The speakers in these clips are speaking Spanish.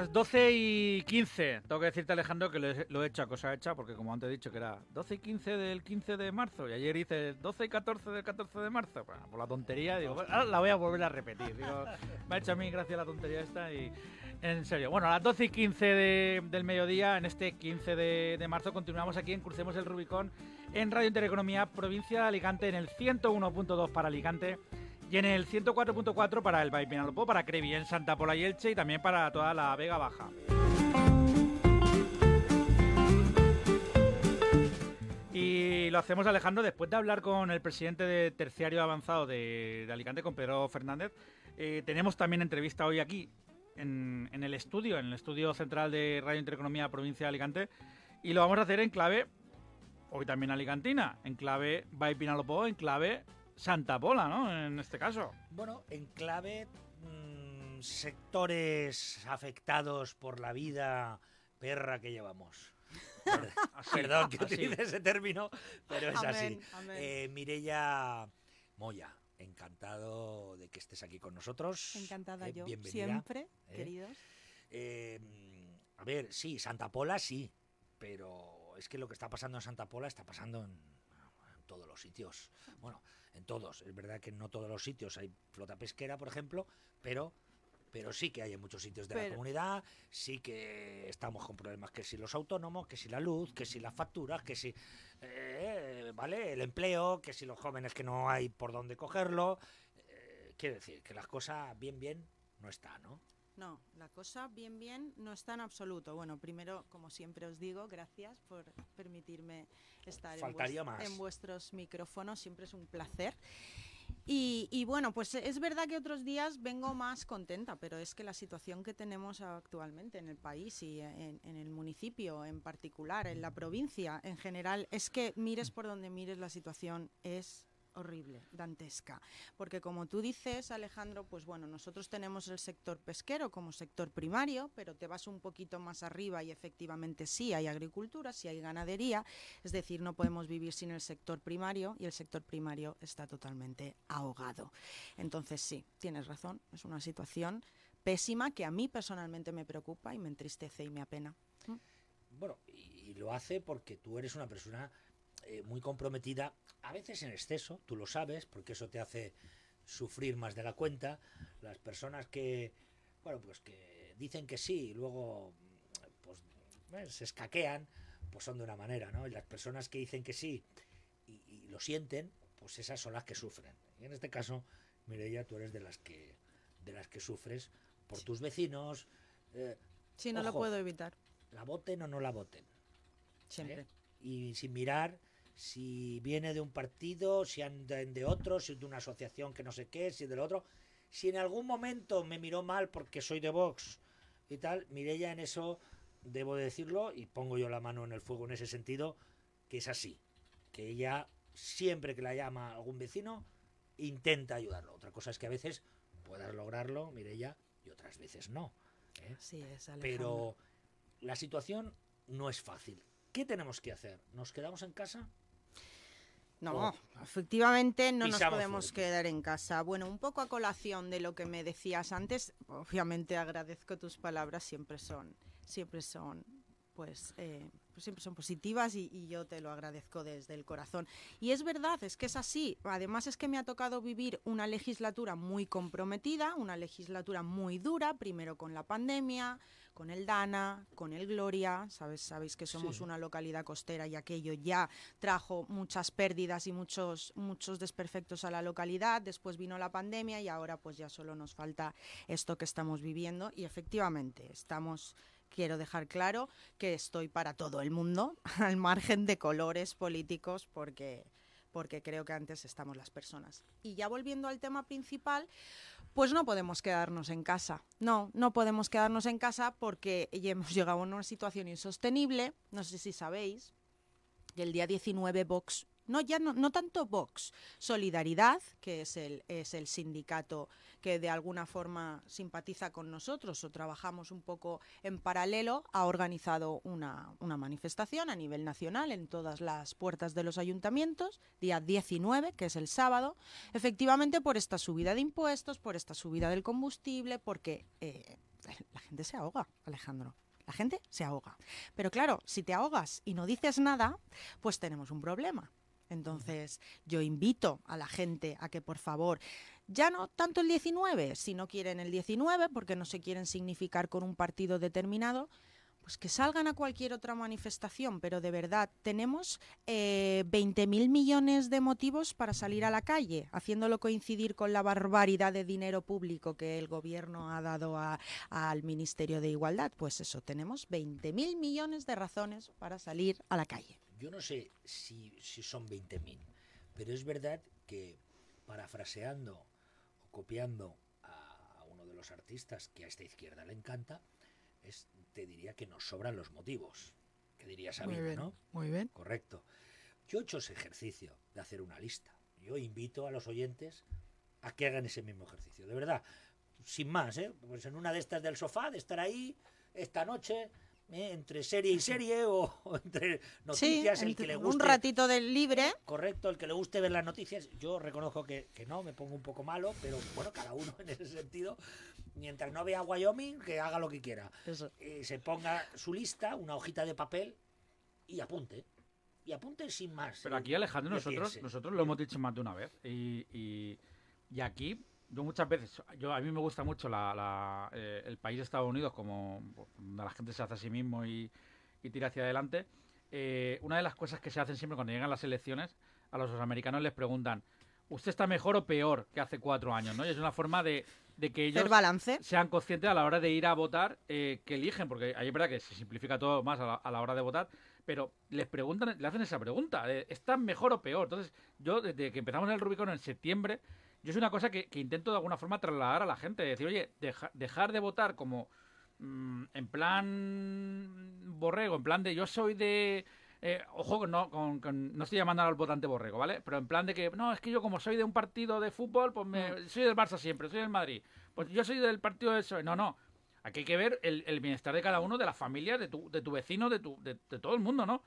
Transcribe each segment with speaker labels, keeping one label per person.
Speaker 1: las 12 y 15. Tengo que decirte, Alejandro, que lo he, lo he hecho a cosa hecha, porque como antes he dicho que era 12 y 15 del 15 de marzo, y ayer hice 12 y 14 del 14 de marzo. Bueno, por la tontería, digo, ahora la voy a volver a repetir. Digo, me ha hecho a mí gracia la tontería esta y. En serio. Bueno, a las 12 y 15 de- del mediodía, en este 15 de, de marzo, continuamos aquí en Crucemos el Rubicón en Radio Intereconomía, provincia de Alicante, en el 101.2 para Alicante y en el 104.4 para el Valle Pinalopó, para Crevi en Santa Pola y Elche y también para toda la Vega Baja. Y lo hacemos, Alejandro, después de hablar con el presidente de Terciario Avanzado de, Alicante, con Pedro Fernández. Eh, tenemos también entrevista hoy aquí, en, el estudio, en el estudio central de Radio Intereconomía Provincia de Alicante. Y lo vamos a hacer en clave, hoy también alicantina, en clave Valle Pinalopó, en clave Santa Pola, ¿no? En este caso.
Speaker 2: Bueno, en clave mm, sectores afectados por la vida perra que llevamos.
Speaker 1: Así,
Speaker 2: Perdón que
Speaker 1: así.
Speaker 2: utilice ese término, pero es así.
Speaker 3: Amén, amén.
Speaker 2: Eh, Mireia Moya, encantado de que estés aquí con nosotros.
Speaker 3: Encantada
Speaker 2: Eh,
Speaker 3: yo,
Speaker 2: bienvenida.
Speaker 3: siempre,
Speaker 2: ¿eh?
Speaker 3: queridos.
Speaker 2: Eh, a ver, sí, Santa Pola sí, pero es que lo que está pasando en Santa Pola está pasando en, en todos los sitios. Bueno, en todos. Es verdad que no todos los sitios hay flota pesquera, por ejemplo, pero pero sí que hay en muchos sitios de la comunidad, sí que estamos con problemas que si los autónomos, que si la luz, que si las facturas, que si eh, vale el empleo, que si los jóvenes que no hay por dónde cogerlo. Eh, quiero decir que las cosas bien bien no están, ¿no?
Speaker 3: No, la cosa bien, bien no está en absoluto. Bueno, primero, como siempre os digo, gracias por permitirme estar en,
Speaker 2: más.
Speaker 3: en vuestros micrófonos. Siempre es un placer. Y, y bueno, pues es verdad que otros días vengo más contenta, pero es que la situación que tenemos actualmente en el país y en, en el municipio en particular, en la provincia en general, es que mires por donde mires, la situación es horrible, dantesca. Porque como tú dices, Alejandro, pues bueno, nosotros tenemos el sector pesquero como sector primario, pero te vas un poquito más arriba y efectivamente sí hay agricultura, sí hay ganadería, es decir, no podemos vivir sin el sector primario y el sector primario está totalmente ahogado. Entonces sí, tienes razón, es una situación pésima que a mí personalmente me preocupa y me entristece y me apena.
Speaker 2: Bueno, y, y lo hace porque tú eres una persona eh, muy comprometida, a veces en exceso, tú lo sabes, porque eso te hace sufrir más de la cuenta. Las personas que, bueno, pues que dicen que sí y luego pues eh, se escaquean, pues son de una manera, ¿no? Y las personas que dicen que sí y, y lo sienten, pues esas son las que sufren. Y en este caso, Mireia, tú eres de las que de las que sufres por tus vecinos. eh,
Speaker 3: Sí, no lo puedo evitar,
Speaker 2: la voten o no la voten.
Speaker 3: siempre.
Speaker 2: ¿eh? Y sin mirar si viene de un partido, si andan de otro, si es de una asociación que no sé qué, si es del otro. Si en algún momento me miró mal porque soy de Vox y tal, Mireia en eso debo de decirlo y pongo yo la mano en el fuego en ese sentido, que es así. Que ella, siempre que la llama algún vecino, intenta ayudarlo. Otra cosa es que a veces puedas lograrlo, Mireia, y otras veces no. ¿eh?
Speaker 3: Así es.
Speaker 2: Pero la situación no es fácil. ¿Qué tenemos que hacer? ¿Nos quedamos en casa?
Speaker 3: No,
Speaker 2: Oh.
Speaker 3: efectivamente no nos podemos
Speaker 2: fuerte.
Speaker 3: quedar en casa. Bueno, un poco a colación de lo que me decías antes, obviamente agradezco tus palabras, siempre son, siempre son, pues, eh, pues siempre son positivas y, y yo te lo agradezco desde el corazón. Y es verdad, es que es así. Además es que me ha tocado vivir una legislatura muy comprometida, una legislatura muy dura, primero con la pandemia, con el Dana, con el Gloria, sabes, sabéis que somos
Speaker 2: Sí.
Speaker 3: una localidad costera y aquello ya trajo muchas pérdidas y muchos muchos desperfectos a la localidad. Después vino la pandemia y ahora pues ya solo nos falta esto que estamos viviendo y efectivamente estamos quiero dejar claro que estoy para todo el mundo, al margen de colores políticos porque porque creo que antes estamos las personas. Y ya volviendo al tema principal, pues no podemos quedarnos en casa. No, no podemos quedarnos en casa porque hemos llegado a una situación insostenible. No sé si sabéis que el día 19 Vox, no ya no, no tanto Vox, Solidaridad, que es el, es el sindicato que de alguna forma simpatiza con nosotros o trabajamos un poco en paralelo, ha organizado una, una manifestación a nivel nacional en todas las puertas de los ayuntamientos, día 19, que es el sábado, efectivamente por esta subida de impuestos, por esta subida del combustible, porque eh, la gente se ahoga, Alejandro. La gente se ahoga. Pero claro, si te ahogas y no dices nada, pues tenemos un problema. Entonces, yo invito a la gente a que por favor, ya no tanto el 19, si no quieren el 19, porque no se quieren significar con un partido determinado, pues que salgan a cualquier otra manifestación, pero de verdad, tenemos eh, 20.000 millones de motivos para salir a la calle, haciéndolo coincidir con la barbaridad de dinero público que el gobierno ha dado a- al Ministerio de Igualdad. Pues eso, tenemos 20.000 millones de razones para salir a la calle.
Speaker 2: Yo no sé si, si son 20.000, pero es verdad que parafraseando o copiando a uno de los artistas que a esta izquierda le encanta, es, te diría que nos sobran los motivos. Que diría Sabina, ¿no?
Speaker 3: muy bien.
Speaker 2: Correcto. Yo he hecho ese ejercicio de hacer una lista. Yo invito a los oyentes a que hagan ese mismo ejercicio. De verdad, sin más, ¿eh? Pues en una de estas del sofá, de estar ahí esta noche, ¿eh? entre serie y serie o, o entre noticias, el que le
Speaker 3: un
Speaker 2: guste.
Speaker 3: ratito del libre.
Speaker 2: Correcto, el que le guste ver las noticias. Yo reconozco que, que no, me pongo un poco malo, pero bueno, cada uno en ese sentido. Mientras no vea Wyoming, que haga lo que quiera.
Speaker 3: Eso.
Speaker 2: Eh, se ponga su lista, una hojita de papel y apunte. Y apunte sin más.
Speaker 1: Pero aquí, Alejandro, nosotros,
Speaker 2: piense.
Speaker 1: nosotros lo hemos dicho más de una vez. Y, y, y aquí, yo muchas veces, yo a mí me gusta mucho la, la, eh, el país de Estados Unidos, como donde la gente se hace a sí mismo y, y tira hacia adelante. Eh, una de las cosas que se hacen siempre cuando llegan las elecciones, a los americanos les preguntan, ¿usted está mejor o peor que hace cuatro años? ¿no? Y es una forma de, de que ellos
Speaker 3: balance.
Speaker 1: sean conscientes a la hora de ir a votar eh, que eligen, porque ahí es verdad que se simplifica todo más a la, a la hora de votar, pero les preguntan, le hacen esa pregunta, ¿están mejor o peor? Entonces, yo desde que empezamos el Rubicon en septiembre, yo es una cosa que, que intento de alguna forma trasladar a la gente, decir, oye, deja- dejar de votar como mm, en plan borrego, en plan de yo soy de... eh, ojo, que no, con- con- no estoy llamando al votante borrego, ¿vale? Pero en plan de que, no, es que yo como soy de un partido de fútbol, pues me, soy del Barça siempre, soy del Madrid. Pues yo soy del partido del PSOE. No, no. Aquí hay que ver el, el bienestar de cada uno, de la familia, de tu, de tu vecino, de, tu, de, de todo el mundo, ¿no?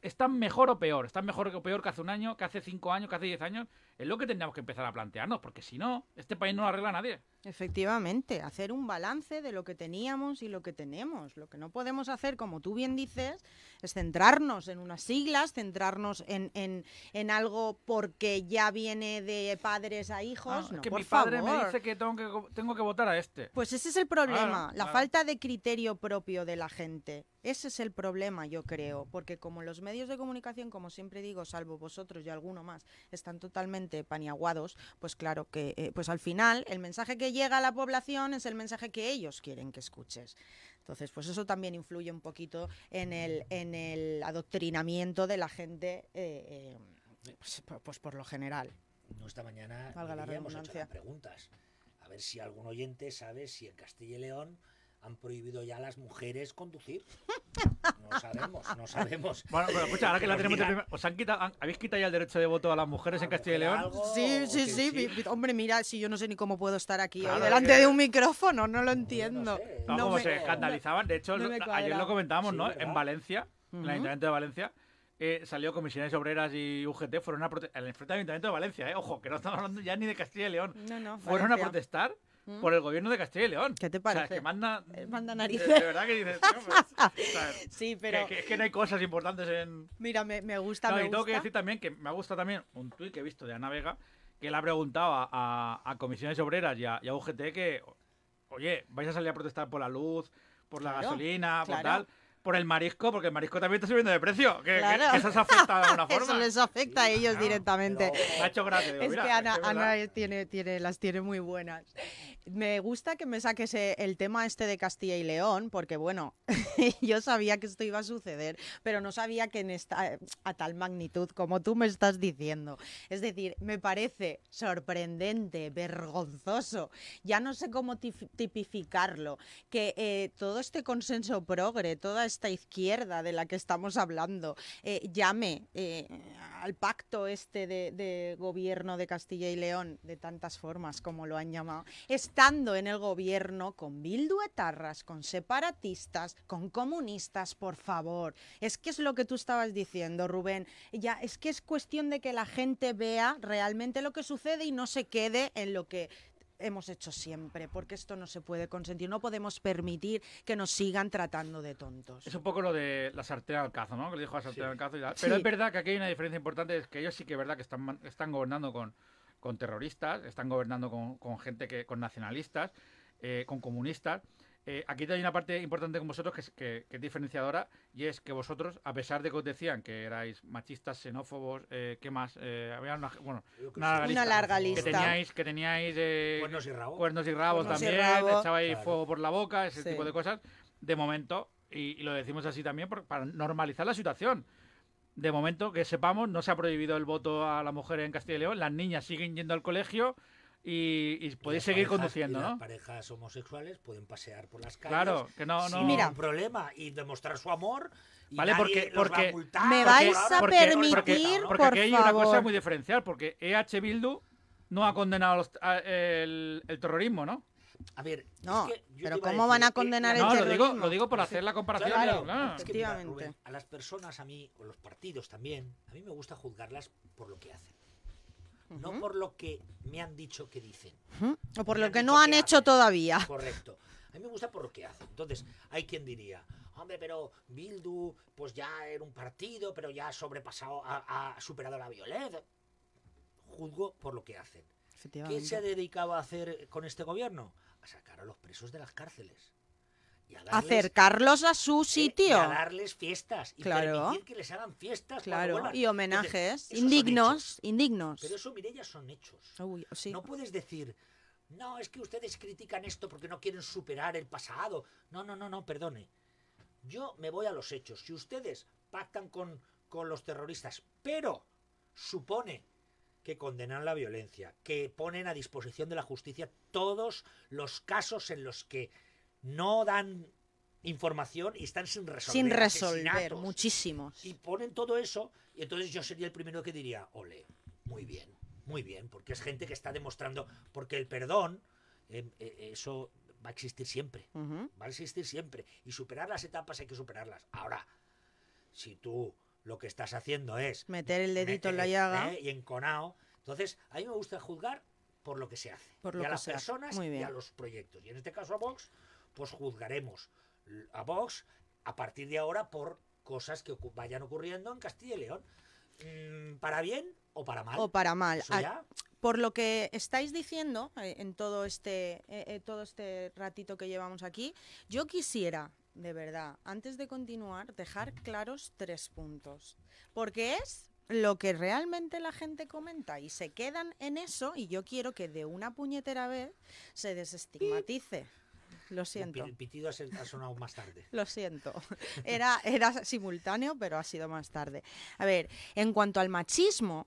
Speaker 1: ¿Están mejor o peor? ¿Están mejor o peor que hace un año, que hace cinco años, que hace diez años? Es lo que tendríamos que empezar a plantearnos, porque si no, este país no lo arregla nadie.
Speaker 3: Efectivamente, hacer un balance de lo que teníamos y lo que tenemos. Lo que no podemos hacer, como tú bien dices, es centrarnos en unas siglas, centrarnos en, en, en algo porque ya viene de padres a hijos.
Speaker 1: Ah,
Speaker 3: no,
Speaker 1: que
Speaker 3: por
Speaker 1: mi padre
Speaker 3: favor.
Speaker 1: me dice que tengo, que tengo que votar a este.
Speaker 3: Pues ese es el problema, la falta de criterio propio de la gente. Ese es el problema, yo creo, porque como los medios de comunicación, como siempre digo, salvo vosotros y alguno más, están totalmente paniaguados, pues claro que, eh, pues al final el mensaje que llega a la población es el mensaje que ellos quieren que escuches. Entonces, pues eso también influye un poquito en el, en el adoctrinamiento de la gente, eh, eh, pues, pues por lo general.
Speaker 2: No, esta mañana
Speaker 3: Valga la redundancia.
Speaker 2: preguntas. A ver si algún oyente sabe si en Castilla y León han prohibido ya a las mujeres conducir. No sabemos, no sabemos.
Speaker 1: Bueno, pero escucha, ahora que la tenemos de primera- ¿Os han quitado, han- ¿Habéis quitado ya el derecho de voto a las mujeres en Castilla y León?
Speaker 2: algo,
Speaker 3: Sí, sí, sí, Hombre, mira, si yo no sé ni cómo puedo estar aquí
Speaker 1: Claro,
Speaker 3: hoy
Speaker 1: es
Speaker 3: delante
Speaker 1: que-
Speaker 3: de un micrófono, no lo entiendo.
Speaker 2: sé.
Speaker 1: No,
Speaker 3: No
Speaker 1: como
Speaker 3: me-
Speaker 1: se escandalizaban. De hecho,
Speaker 3: no
Speaker 1: ayer lo comentábamos,
Speaker 2: Sí,
Speaker 1: ¿no?
Speaker 2: ¿verdad?
Speaker 1: En Valencia, en el. Ayuntamiento de Valencia, eh, salió Comisiones Obreras y UGT, fueron a protestar. El enfrente del Ayuntamiento de Valencia, ¿eh? Ojo, que no estamos hablando ya ni de Castilla y León.
Speaker 3: No, no,
Speaker 1: Fueron a protestar
Speaker 3: ¿Mm?
Speaker 1: por el gobierno de Castilla y León.
Speaker 3: ¿Qué te
Speaker 1: O sea,
Speaker 3: parece?
Speaker 1: que manda.
Speaker 3: Eh, manda
Speaker 1: de-
Speaker 3: narices.
Speaker 1: De, verdad que dices. tío, pues, o sea,
Speaker 3: Sí,
Speaker 1: que-
Speaker 3: pero
Speaker 1: que, es que no hay cosas importantes en.
Speaker 3: mira, me, me gusta,
Speaker 1: No,
Speaker 3: me
Speaker 1: y tengo que
Speaker 3: gusta.
Speaker 1: decir también que me ha gustado también un tuit que he visto de Ana Vega que le ha preguntado a, a- a comisiones obreras y a, y a UGT que, oye, vais a salir a protestar por la luz, por la
Speaker 3: Claro,
Speaker 1: gasolina, por
Speaker 3: claro.
Speaker 1: tal, por el marisco, porque el marisco también está subiendo de precio, que, que-
Speaker 3: Claro.
Speaker 1: que eso se afecta de alguna
Speaker 3: Eso
Speaker 1: forma.
Speaker 3: les afecta a ellos
Speaker 1: Claro,
Speaker 3: directamente.
Speaker 1: Me ha hecho gracia. digo,
Speaker 3: Es
Speaker 1: mira,
Speaker 3: que Ana,
Speaker 1: es verdad.
Speaker 3: Ana tiene, tiene, las tiene muy buenas. Me gusta que me saques eh, el tema este de Castilla y León, porque bueno, yo sabía que esto iba a suceder, pero no sabía que en esta, a tal magnitud como tú me estás diciendo. Es decir, me parece sorprendente, vergonzoso, ya no sé cómo tipificarlo, que eh, todo este consenso progre, toda esta izquierda de la que estamos hablando, eh, llame eh, al pacto este de, gobierno de Castilla y León de tantas formas como lo han llamado, estando en el gobierno con bilduetarras, con separatistas, con comunistas, por favor. Es que es lo que tú estabas diciendo, Rubén. Ya es que es cuestión de que la gente vea realmente lo que sucede y no se quede en lo que hemos hecho siempre, porque esto no se puede consentir. No podemos permitir que nos sigan tratando de tontos.
Speaker 1: Es un poco lo de la sartén al cazo, ¿no? Que le dijo a sartén
Speaker 2: Sí.
Speaker 1: al cazo y tal.
Speaker 3: Sí.
Speaker 1: Pero es verdad que aquí hay una diferencia importante, es que ellos sí que es verdad que están, están gobernando con, con terroristas, están gobernando con, con gente que, con nacionalistas, eh, con comunistas. Eh, aquí hay una parte importante con vosotros que es, que, que es diferenciadora y es que vosotros, a pesar de que os decían que erais machistas, xenófobos, eh, ¿qué más? Eh, había una, bueno,
Speaker 2: que
Speaker 1: Una larga lista.
Speaker 3: Una larga
Speaker 1: que
Speaker 3: lista.
Speaker 2: favor.
Speaker 1: teníais, que teníais eh,
Speaker 2: Cuernos y rabo.
Speaker 1: cuernos y rabos
Speaker 3: Cuernos y
Speaker 1: también,
Speaker 3: rabo.
Speaker 1: echabais
Speaker 2: Claro.
Speaker 1: fuego por la boca, ese
Speaker 3: Sí.
Speaker 1: tipo de cosas. De momento, y, y lo decimos así también por- para normalizar la situación. De momento, que sepamos, no se ha prohibido el voto a la mujer en Castilla y León, las niñas siguen yendo al colegio y, y podéis seguir
Speaker 2: parejas-
Speaker 1: conduciendo,
Speaker 2: y
Speaker 1: ¿no?
Speaker 2: Las parejas homosexuales pueden pasear por las calles.
Speaker 1: Claro, que no, no.
Speaker 2: sin
Speaker 3: Mira.
Speaker 2: ningún problema y demostrar su amor. Y
Speaker 1: Vale, porque-
Speaker 2: los va a
Speaker 1: porque-
Speaker 2: multar
Speaker 3: Me vais a
Speaker 2: porque-
Speaker 3: permitir,
Speaker 2: porque-
Speaker 1: porque
Speaker 3: por
Speaker 1: aquí hay una cosa muy diferencial, porque EH Bildu no ha condenado los- a- el, el terrorismo, ¿no?
Speaker 2: A ver,
Speaker 3: No,
Speaker 2: es que yo
Speaker 3: pero ¿cómo van a
Speaker 2: eh,
Speaker 3: condenar el
Speaker 1: No, lo digo,
Speaker 3: terrorismo.
Speaker 1: lo digo por hacer la comparación.
Speaker 2: Claro,
Speaker 1: claro.
Speaker 2: es que mira,
Speaker 3: Efectivamente.
Speaker 2: Rubén, a las personas, a mí, o los partidos también, a mí me gusta juzgarlas por lo que hacen. No por lo que me han dicho que dicen.
Speaker 3: O por
Speaker 2: Me
Speaker 3: lo que no han
Speaker 2: que
Speaker 3: hecho
Speaker 2: hacen.
Speaker 3: todavía.
Speaker 2: Correcto. A mí me gusta por lo que hacen. Entonces, hay quien diría, hombre, pero Bildu, pues ya era un partido, pero ya ha sobrepasado, ha, ha superado la violencia. Juzgo por lo que hacen. ¿Qué se ha dedicado a hacer con este gobierno? A sacar a los presos de las cárceles. Y a darles,
Speaker 3: Acercarlos a su
Speaker 2: eh, y
Speaker 3: sitio.
Speaker 2: a darles fiestas. Y
Speaker 3: Claro.
Speaker 2: permitir que les hagan fiestas.
Speaker 3: Claro, y homenajes
Speaker 2: Entonces,
Speaker 3: indignos, indignos.
Speaker 2: Pero eso, Mireia, son hechos.
Speaker 3: Uy, sí.
Speaker 2: No puedes decir, no, es que ustedes critican esto porque no quieren superar el pasado. No, no, no, no, perdone. Yo me voy a los hechos. Si ustedes pactan con, con los terroristas, pero supone que condenan la violencia, que ponen a disposición de la justicia todos los casos en los que no dan información y están sin resolver.
Speaker 3: Sin resolver, muchísimos.
Speaker 2: y ponen todo eso, y entonces yo sería el primero que diría, ole, muy bien, muy bien, porque es gente que está demostrando, porque el perdón, eh, eh, eso va a existir siempre,
Speaker 3: Ujú.
Speaker 2: va a existir siempre, y superar las etapas hay que superarlas. Ahora, si tú lo que estás haciendo es
Speaker 3: Meter el dedito en la
Speaker 2: meter,
Speaker 3: llaga.
Speaker 2: eh, y enconado, entonces a mí me gusta juzgar por lo que se hace,
Speaker 3: Por
Speaker 2: y
Speaker 3: lo
Speaker 2: a
Speaker 3: que
Speaker 2: las personas y a los proyectos. Y en este caso a Vox, pues juzgaremos a Vox a partir de ahora por cosas que vayan ocurriendo en Castilla y León. Mm, ¿Para bien o para mal?
Speaker 3: O para mal.
Speaker 2: Ya,
Speaker 3: Por lo que estáis diciendo eh, en todo este, eh, eh, todo este ratito que llevamos aquí, yo quisiera, de verdad, antes de continuar, dejar claros tres puntos. Porque es lo que realmente la gente comenta y se quedan en eso y yo quiero que de una puñetera vez se desestigmatice. Lo siento.
Speaker 2: el pitido ha sonado más tarde.
Speaker 3: Lo siento. Era, era simultáneo, pero ha sido más tarde. A ver, en cuanto al machismo,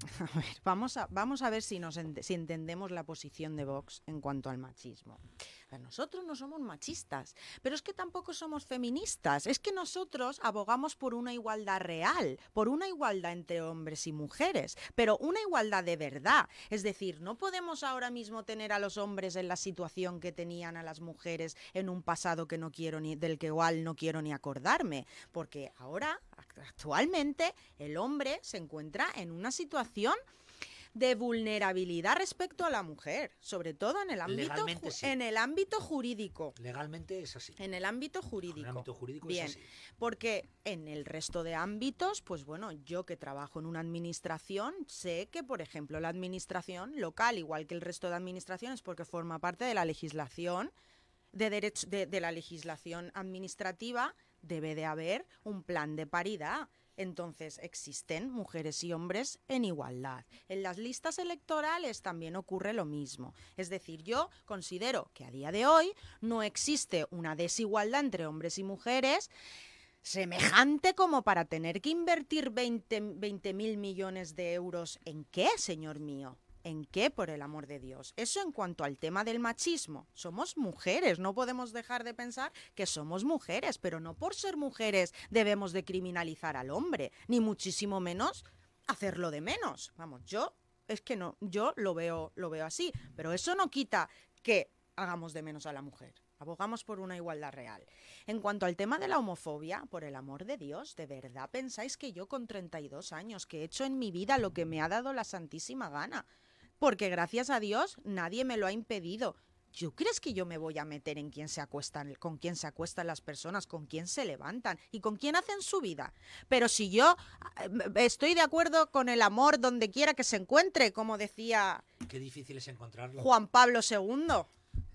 Speaker 3: a ver, vamos a, vamos a ver si, nos si entendemos la posición de Vox en cuanto al machismo. Nosotros no somos machistas, pero es que tampoco somos feministas. Es que nosotros abogamos por una igualdad real, por una igualdad entre hombres y mujeres, pero una igualdad de verdad. Es decir, no podemos ahora mismo tener a los hombres en la situación que tenían a las mujeres en un pasado que no quiero ni del que igual no quiero ni acordarme, porque ahora act- actualmente el hombre se encuentra en una situación de vulnerabilidad respecto a la mujer, sobre todo en el ámbito
Speaker 2: sí.
Speaker 3: en el ámbito jurídico.
Speaker 2: Legalmente es así.
Speaker 3: En el ámbito
Speaker 2: En el
Speaker 3: jurídico.
Speaker 2: ámbito jurídico
Speaker 3: Bien.
Speaker 2: es así.
Speaker 3: Porque en el resto de ámbitos, pues bueno, yo que trabajo en una administración, sé que, por ejemplo, la administración local, igual que el resto de administraciones, porque forma parte de la legislación, de, derecho, de, de la legislación administrativa, debe de haber un plan de paridad. Entonces existen mujeres y hombres en igualdad. En las listas electorales también ocurre lo mismo. Es decir, yo considero que a día de hoy no existe una desigualdad entre hombres y mujeres semejante como para tener que invertir 20 mil millones de euros. ¿En qué, señor mío? ¿En qué, por el amor de Dios? Eso en cuanto al tema del machismo. Somos mujeres, no podemos dejar de pensar que somos mujeres, pero no por ser mujeres debemos de criminalizar al hombre, ni muchísimo menos hacerlo de menos. Vamos, yo es que no, yo lo veo, lo veo así, pero eso no quita que hagamos de menos a la mujer. Abogamos por una igualdad real. En cuanto al tema de la homofobia, por el amor de Dios, ¿de verdad pensáis que yo con 32 años, que he hecho en mi vida lo que me ha dado la santísima gana, porque gracias a Dios nadie me lo ha impedido. ¿Tú crees que yo me voy a meter en quién se acuestan, con quién se acuestan las personas, con quién se levantan y con quién hacen su vida? Pero si yo eh, estoy de acuerdo con el amor donde quiera que se encuentre, como decía
Speaker 2: Qué difícil es encontrarlo.
Speaker 3: Juan Pablo II.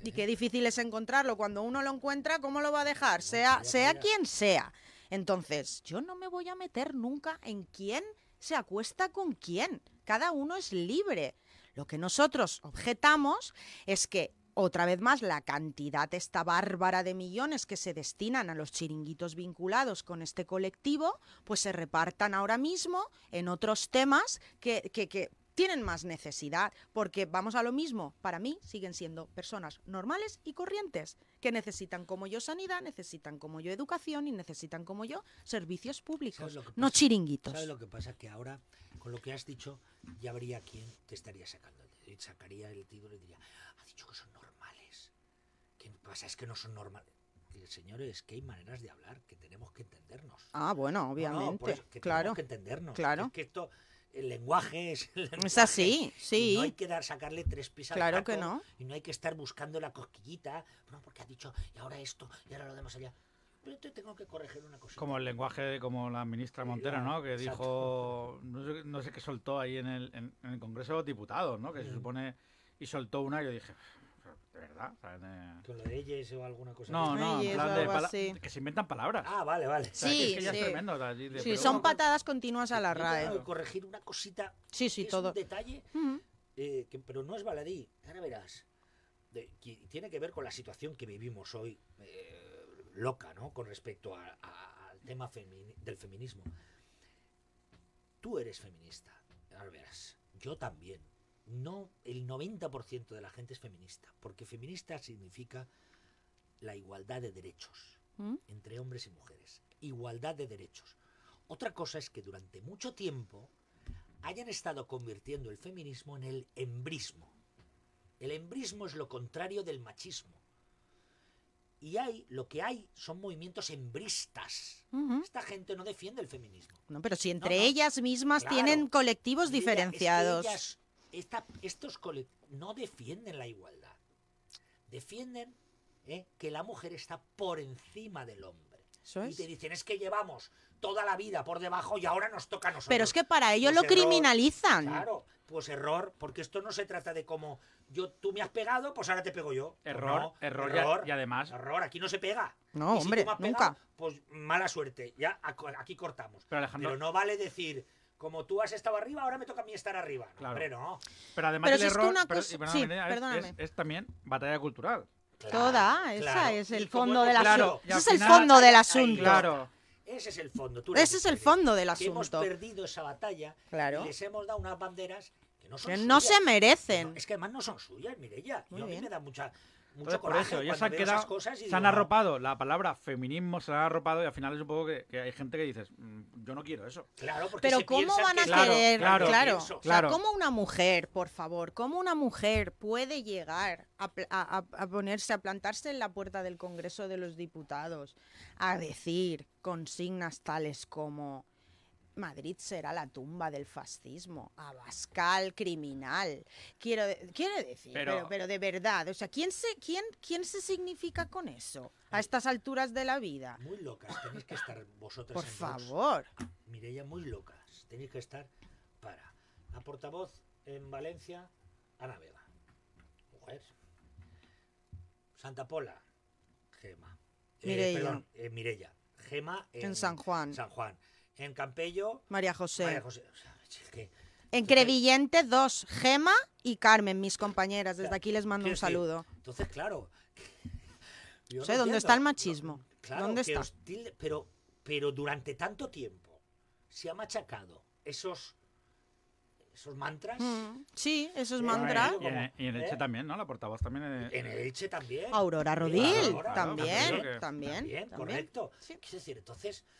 Speaker 3: Y qué difícil es encontrarlo. Cuando uno lo encuentra, ¿cómo lo va a dejar? Sea, quien sea. Entonces, yo no me voy a meter nunca en quién se acuesta con quién. Cada uno es libre. Lo que nosotros objetamos es que, otra vez más, la cantidad esta bárbara de millones que se destinan a los chiringuitos vinculados con este colectivo, pues se repartan ahora mismo en otros temas que, que- que tienen más necesidad, porque vamos a lo mismo, para mí siguen siendo personas normales y corrientes, que necesitan como yo sanidad, necesitan como yo educación y necesitan como yo servicios públicos,
Speaker 2: ¿Sabes lo que
Speaker 3: no chiringuitos.
Speaker 2: ¿Sabes lo que pasa? Que ahora, con lo que has dicho, ya habría quien te estaría sacando y sacaría el título y diría, ha dicho que son normales. ¿Qué pasa? Es que no son normales. Señores, que hay maneras de hablar, que tenemos que entendernos.
Speaker 3: Ah, bueno,
Speaker 2: No, no,
Speaker 3: obviamente,
Speaker 2: por eso, que
Speaker 3: claro.
Speaker 2: tenemos que entendernos.
Speaker 3: claro.
Speaker 2: Que esto, el lenguaje es el lenguaje.
Speaker 3: Es así,
Speaker 2: Y
Speaker 3: sí.
Speaker 2: no hay que dar, sacarle tres pies al
Speaker 3: Claro que
Speaker 2: gato,
Speaker 3: no.
Speaker 2: Y no hay que estar buscando la cosquillita. No, porque ha dicho, y ahora esto, y ahora lo demás allá. Pero te tengo que corregir una cosa.
Speaker 1: Como el lenguaje, como la ministra Montero, ¿no? Que dijo, no sé, no sé qué soltó ahí en el, en, en el Congreso de los Diputados, ¿no? Que se
Speaker 2: Mm.
Speaker 1: supone, y soltó una y yo dije, ¿de verdad? ¿Sabes? De-
Speaker 2: Con lo de ellos o alguna cosa.
Speaker 1: No,
Speaker 2: así.
Speaker 1: no,
Speaker 3: Ay,
Speaker 1: en
Speaker 3: es
Speaker 1: plan de
Speaker 3: algo
Speaker 1: pala-
Speaker 3: así.
Speaker 1: que se inventan palabras.
Speaker 2: Ah, vale, vale.
Speaker 1: O sea, que es
Speaker 3: Sí,
Speaker 1: que
Speaker 3: sí.
Speaker 1: es tremendo. o sea, de-
Speaker 3: Sí,
Speaker 1: pero-
Speaker 3: son patadas continuas a la
Speaker 2: tengo
Speaker 3: RAE.
Speaker 2: que corregir una cosita.
Speaker 3: Sí,
Speaker 2: que
Speaker 3: sí,
Speaker 2: es
Speaker 3: todo.
Speaker 2: un detalle, eh, que, pero no es baladí. Ahora verás. De- que tiene que ver con la situación que vivimos hoy, eh, loca, ¿no? Con respecto a- a- al tema del feminismo. Tú eres feminista. Ahora verás. Yo también. No, el 90% de la gente es feminista. Porque feminista significa la igualdad de derechos
Speaker 3: ¿Mm?
Speaker 2: entre hombres y mujeres. Igualdad de derechos. Otra cosa es que durante mucho tiempo hayan estado convirtiendo el feminismo en el embrismo. El embrismo es lo contrario del machismo. Y hay, lo que hay son movimientos embristas. Esta gente no defiende el feminismo.
Speaker 3: No, pero si entre
Speaker 2: no.
Speaker 3: ellas mismas
Speaker 2: Claro.
Speaker 3: tienen colectivos
Speaker 2: Mira, es que
Speaker 3: diferenciados.
Speaker 2: ellas- esta- estos cole- no defienden la igualdad. Defienden eh, que la mujer está por encima del hombre.
Speaker 3: Eso
Speaker 2: Y te dicen, es que llevamos toda la vida por debajo y ahora nos toca a nosotros.
Speaker 3: Pero es que para ello
Speaker 2: Pues
Speaker 3: lo
Speaker 2: error,
Speaker 3: criminalizan.
Speaker 2: Claro, pues error, porque esto no se trata de como yo, tú me has pegado, pues ahora te pego yo. Pues
Speaker 1: Error,
Speaker 2: no,
Speaker 1: error, y-
Speaker 2: error,
Speaker 1: y, además,
Speaker 2: error, aquí no se pega.
Speaker 3: No,
Speaker 2: Y si
Speaker 3: hombre,
Speaker 2: tú me has
Speaker 3: nunca.
Speaker 2: pues mala suerte, ya aquí cortamos.
Speaker 1: pero Alejandro,
Speaker 2: Pero no vale decir, como tú has estado arriba, ahora me toca a mí estar arriba. No,
Speaker 1: Claro.
Speaker 2: hombre, no.
Speaker 1: pero además
Speaker 3: Pero
Speaker 1: el
Speaker 3: si es que
Speaker 1: error,
Speaker 3: una
Speaker 1: pero-
Speaker 3: cosa-
Speaker 1: y perdóname,
Speaker 3: sí,
Speaker 1: es- es, es también batalla cultural.
Speaker 3: Toda, esa es el fondo del
Speaker 1: Claro,
Speaker 3: asunto. Ese es el fondo del asunto.
Speaker 1: Claro.
Speaker 2: Ese es el fondo. tú
Speaker 3: Ese es el fondo del
Speaker 2: que hemos
Speaker 3: asunto.
Speaker 2: perdido esa batalla
Speaker 3: Claro.
Speaker 2: y les hemos dado unas banderas que no son
Speaker 3: Que no
Speaker 2: suyas.
Speaker 3: se merecen.
Speaker 2: No, es que además no son suyas, Mirella.
Speaker 3: Muy
Speaker 2: Yo a mí me da mucha, mucho
Speaker 1: Entonces, por eso, ellos han quedado,
Speaker 2: esas cosas y
Speaker 1: se
Speaker 2: digo,
Speaker 1: han
Speaker 2: no.
Speaker 1: arropado la palabra feminismo, se han arropado y al final es un poco que, que hay gente que dices, "Mm, yo no quiero eso.
Speaker 2: Claro, porque
Speaker 3: Pero
Speaker 2: se
Speaker 3: ¿cómo van a
Speaker 1: Claro,
Speaker 3: querer?
Speaker 1: claro,
Speaker 3: claro,
Speaker 2: pienso.
Speaker 3: O sea,
Speaker 1: claro.
Speaker 3: ¿cómo una mujer, por favor, cómo una mujer puede llegar a- a ponerse, a plantarse en la puerta del Congreso de los Diputados a decir consignas tales como Madrid será la tumba del fascismo, Abascal criminal? Quiero, de- quiere decir, pero,
Speaker 1: Pero-
Speaker 3: pero de verdad, o sea, ¿quién se, quién, ¿quién se significa con eso a estas alturas de la vida?
Speaker 2: Muy locas, tenéis que estar vosotras
Speaker 3: Por
Speaker 2: en
Speaker 3: favor.
Speaker 2: Mireia, muy locas. Tenéis que estar para. La portavoz en Valencia, Ana Vega. Mujer. Santa Pola, Gema. Eh,
Speaker 3: Mireia.
Speaker 2: perdón, eh, Mireia. Gema en,
Speaker 3: En San Juan.
Speaker 2: San Juan. En Campello,
Speaker 3: María José.
Speaker 2: María José. O sea, es que-
Speaker 3: En Crevillente, dos, Gema y Carmen, mis compañeras. Desde
Speaker 2: Claro,
Speaker 3: aquí les mando un saludo.
Speaker 2: Entonces, claro. yo
Speaker 3: No sé,
Speaker 2: no
Speaker 3: ¿dónde
Speaker 2: entiendo.
Speaker 3: está el machismo?
Speaker 2: No, claro,
Speaker 3: ¿Dónde está?
Speaker 2: pero, pero durante tanto tiempo se ha machacado esos, esos mantras.
Speaker 3: Mm, sí, esos
Speaker 2: Eh,
Speaker 3: mantras.
Speaker 1: Y en, y en Elche
Speaker 2: ¿Eh?
Speaker 1: también, ¿no? La portavoz también.
Speaker 2: En el Elche también.
Speaker 3: Aurora
Speaker 2: Claro,
Speaker 3: Rodil,
Speaker 2: Aurora,
Speaker 3: también,
Speaker 1: claro,
Speaker 3: también,
Speaker 2: También,
Speaker 3: también.
Speaker 2: correcto.
Speaker 3: Sí.
Speaker 2: Quiero decir, entonces,